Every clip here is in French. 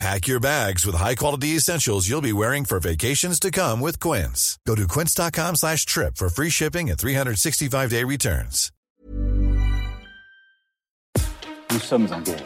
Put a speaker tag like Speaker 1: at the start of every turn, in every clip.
Speaker 1: Pack your bags with high-quality essentials you'll be wearing for vacations to come with Quince. Go to quince.com slash trip for free shipping and 365-day returns.
Speaker 2: Nous sommes en guerre.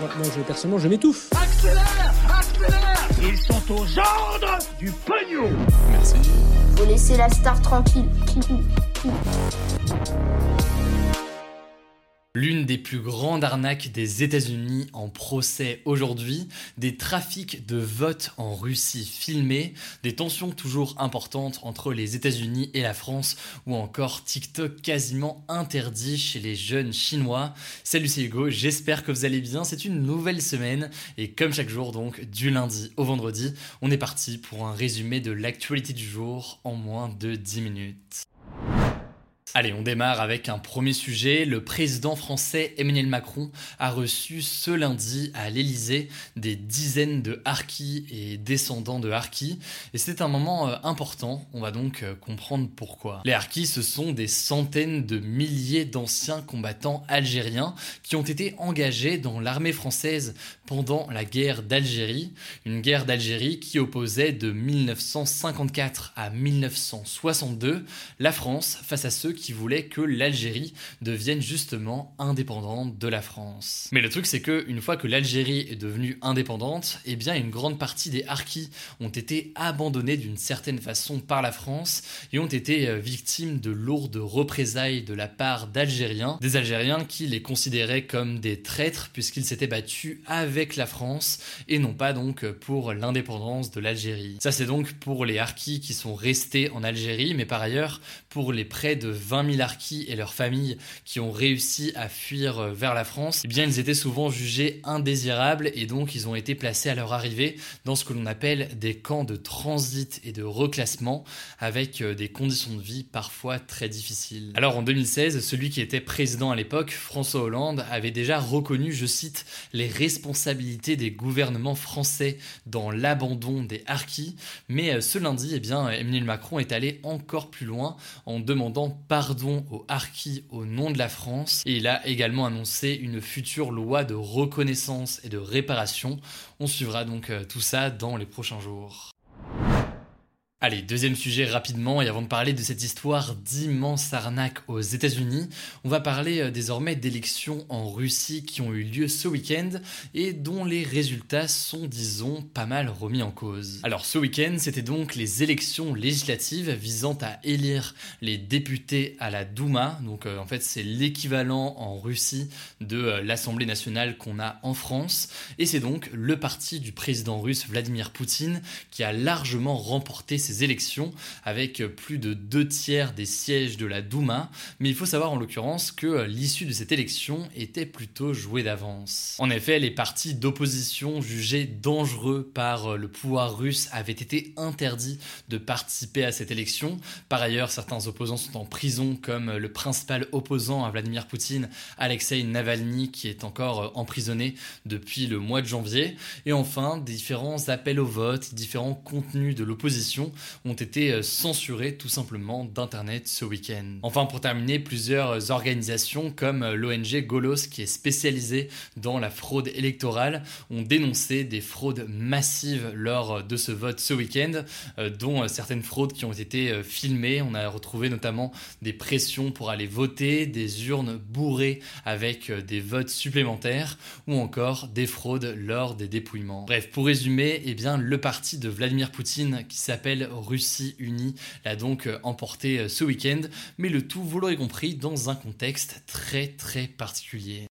Speaker 3: Moi, moi, je, personnellement, je m'étouffe.
Speaker 4: Accélère Accélère Ils sont aux ordres du pognon Merci.
Speaker 5: Faut laisser la star tranquille.
Speaker 6: L'une des plus grandes arnaques des États-Unis en procès aujourd'hui, des trafics de votes en Russie filmés, des tensions toujours importantes entre les États-Unis et la France, ou encore TikTok quasiment interdit chez les jeunes chinois. Salut c'est Hugo, j'espère que vous allez bien, c'est une nouvelle semaine et comme chaque jour donc du lundi au vendredi, on est parti pour un résumé de l'actualité du jour en moins de 10 minutes. Allez, on démarre avec un premier sujet. Le président français Emmanuel Macron a reçu ce lundi à l'Elysée des dizaines de harkis et descendants de harkis. Et c'est un moment euh, important, on va donc euh, comprendre pourquoi. Les harkis, ce sont des centaines de milliers d'anciens combattants algériens qui ont été engagés dans l'armée française pendant la guerre d'Algérie. Une guerre d'Algérie qui opposait de 1954 à 1962 la France face à ceux qui voulait que l'Algérie devienne justement indépendante de la France. Mais le truc c'est que une fois que l'Algérie est devenue indépendante, eh bien une grande partie des harkis ont été abandonnés d'une certaine façon par la France et ont été euh, victimes de lourdes représailles de la part d'Algériens, des Algériens qui les considéraient comme des traîtres puisqu'ils s'étaient battus avec la France et non pas donc pour l'indépendance de l'Algérie. Ça c'est donc pour les harkis qui sont restés en Algérie, mais par ailleurs pour les près de 20 000 harkis et leurs familles qui ont réussi à fuir euh, vers la France, eh bien ils étaient souvent jugés indésirables et donc ils ont été placés à leur arrivée dans ce que l'on appelle des camps de transit et de reclassement avec euh, des conditions de vie parfois très difficiles. Alors en 2016, celui qui était président à l'époque, François Hollande, avait déjà reconnu, je cite, les responsabilités des gouvernements français dans l'abandon des harkis, mais euh, ce lundi, eh bien Emmanuel Macron est allé encore plus loin en demandant pardon aux harkis au nom de la France et il a également annoncé une future loi de reconnaissance et de réparation. On suivra donc euh, tout ça dans les prochains jours. Allez, deuxième sujet rapidement, et avant de parler de cette histoire d'immense arnaque aux États-Unis, on va parler euh, désormais d'élections en Russie qui ont eu lieu ce week-end et dont les résultats sont, disons, pas mal remis en cause. Alors, ce week-end, c'était donc les élections législatives visant à élire les députés à la Douma, donc euh, en fait, c'est l'équivalent en Russie de euh, l'Assemblée nationale qu'on a en France, et c'est donc le parti du président russe Vladimir Poutine qui a largement remporté ces élections avec plus de deux tiers des sièges de la Douma, mais il faut savoir en l'occurrence que l'issue de cette élection était plutôt jouée d'avance. En effet, les partis d'opposition jugés dangereux par le pouvoir russe avaient été interdits de participer à cette élection. Par ailleurs, certains opposants sont en prison comme le principal opposant à Vladimir Poutine, Alexei Navalny, qui est encore emprisonné depuis le mois de janvier. Et enfin, différents appels au vote, différents contenus de l'opposition ont été euh, censurés tout simplement d'Internet ce week-end. Enfin, pour terminer, plusieurs organisations comme euh, l'ONG Golos, qui est spécialisée dans la fraude électorale, ont dénoncé des fraudes massives lors de ce vote ce week-end, euh, dont certaines fraudes qui ont été filmées. On a retrouvé notamment des pressions pour aller voter, des urnes bourrées avec des votes supplémentaires, ou encore des fraudes lors des dépouillements. Bref, pour résumer, eh bien, le parti de Vladimir Poutine, qui s'appelle Russie unie l'a donc euh, emporté euh, ce week-end, mais le tout, vous l'aurez compris, dans un contexte très très particulier.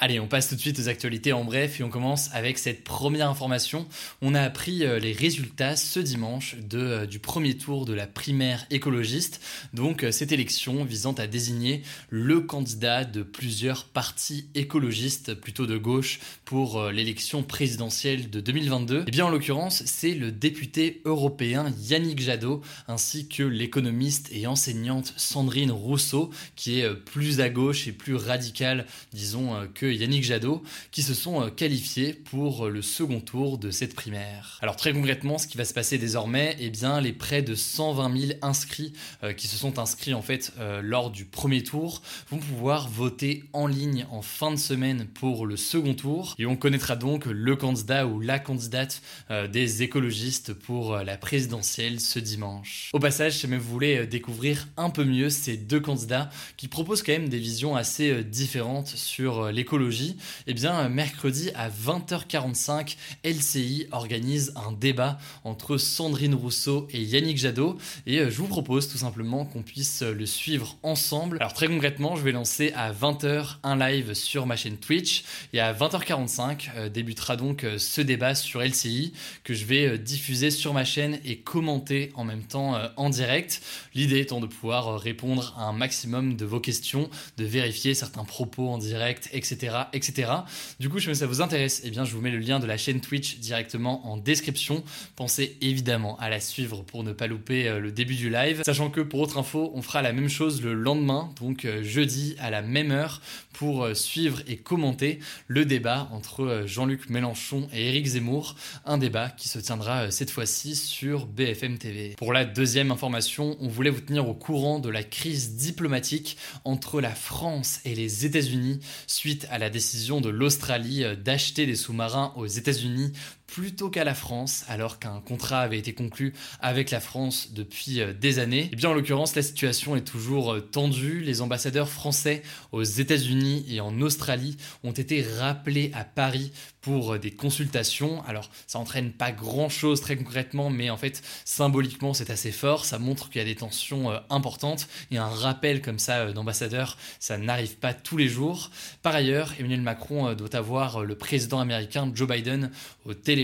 Speaker 6: Allez, on passe tout de suite aux actualités en bref et on commence avec cette première information. On a appris euh, les résultats ce dimanche de, euh, du premier tour de la primaire écologiste, donc euh, cette élection visant à désigner le candidat de plusieurs partis écologistes, plutôt de gauche, pour l'élection présidentielle de 2022. Et eh bien en l'occurrence, c'est le député européen Yannick Jadot ainsi que l'économiste et enseignante Sandrine Rousseau, qui est plus à gauche et plus radicale, disons, que Yannick Jadot, qui se sont euh, qualifiés pour euh, le second tour de cette primaire. Alors très concrètement, ce qui va se passer désormais, eh bien les près de 120 000 inscrits euh, qui se sont inscrits en fait lors du premier tour vont pouvoir voter en ligne en fin de semaine pour le second tour et on connaîtra donc le candidat ou la candidate des écologistes pour la présidentielle ce dimanche. Au passage, si vous voulez découvrir un peu mieux ces deux candidats qui proposent quand même des visions assez différentes sur l'écologie et eh bien mercredi à 20h45, LCI organise un débat entre Sandrine Rousseau et Yannick Jadot et euh, je vous propose tout simplement qu'on puisse le suivre ensemble. Alors très concrètement, je vais lancer à 20h un live sur ma chaîne Twitch et à 20h45 euh, débutera donc euh, ce débat sur LCI que je vais diffuser sur ma chaîne et commenter en même temps en direct. L'idée étant de pouvoir répondre à un maximum de vos questions, de vérifier certains propos en direct, etc etc. Du coup, si ça vous intéresse, eh bien, je vous mets le lien de la chaîne Twitch directement en description. Pensez évidemment à la suivre pour ne pas louper euh, le début du live. Sachant que pour autre info, on fera la même chose le lendemain, donc euh, jeudi à la même heure, pour euh, suivre et commenter le débat entre Jean-Luc Mélenchon et Éric Zemmour. Un débat qui se tiendra cette fois-ci sur BFM TV. Pour la deuxième information, on voulait vous tenir au courant de la crise diplomatique entre la France et les États-Unis suite à la décision de l'Australie euh, d'acheter des sous-marins aux États-Unis plutôt qu'à la France, alors qu'un contrat avait été conclu avec la France depuis euh, des années. Et eh bien en l'occurrence, la situation est toujours euh, tendue. Les ambassadeurs français aux États-Unis et en Australie ont été rappelés à Paris pour euh, des consultations. Alors ça entraîne pas grand-chose très concrètement, mais en fait symboliquement c'est assez fort. Ça montre qu'il y a des tensions importantes et un rappel comme ça d'ambassadeur, ça n'arrive pas tous les jours. Par ailleurs, Emmanuel Macron doit avoir le président américain Joe Biden au téléphone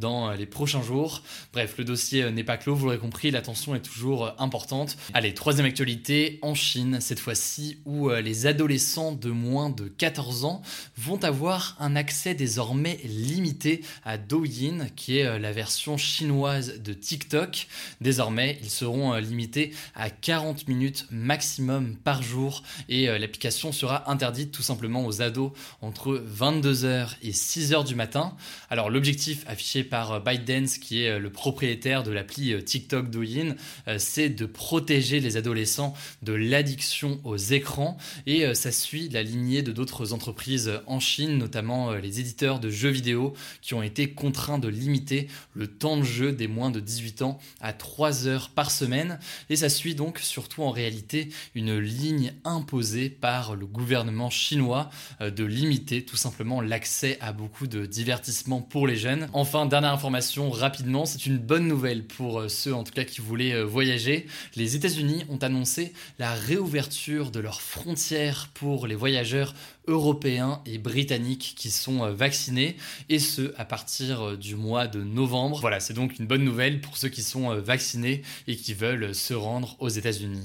Speaker 6: dans euh, les prochains jours. Bref, le dossier euh, n'est pas clos, vous l'aurez compris, la tension est toujours euh, importante. Allez, troisième actualité, en Chine, cette fois-ci, où les adolescents de moins de 14 ans vont avoir un accès désormais limité à Douyin, qui est la version chinoise de TikTok. Désormais, ils seront limités à 40 minutes maximum par jour et l'application sera interdite tout simplement aux ados entre 22h et 6h du matin. Alors l'objectif affiché par euh, ByteDance, qui est euh, le propriétaire de l'appli euh, TikTok Douyin, c'est de protéger les adolescents de l'addiction aux écrans. Et ça suit la lignée de d'autres entreprises en Chine, notamment les éditeurs de jeux vidéo, qui ont été contraints de limiter le temps de jeu des moins de 18 ans à 3 heures par semaine. Et ça suit donc surtout en réalité une ligne imposée par le gouvernement chinois de limiter tout simplement l'accès à beaucoup de divertissements pour les jeunes Enfin, dernière information rapidement, c'est une bonne nouvelle pour euh, ceux en tout cas qui voulaient euh, voyager. Les États-Unis ont annoncé la réouverture de leurs frontières pour les voyageurs européens et britanniques qui sont euh, vaccinés et ce à partir du mois de novembre. Voilà, c'est donc une bonne nouvelle pour ceux qui sont vaccinés et qui veulent se rendre aux États-Unis.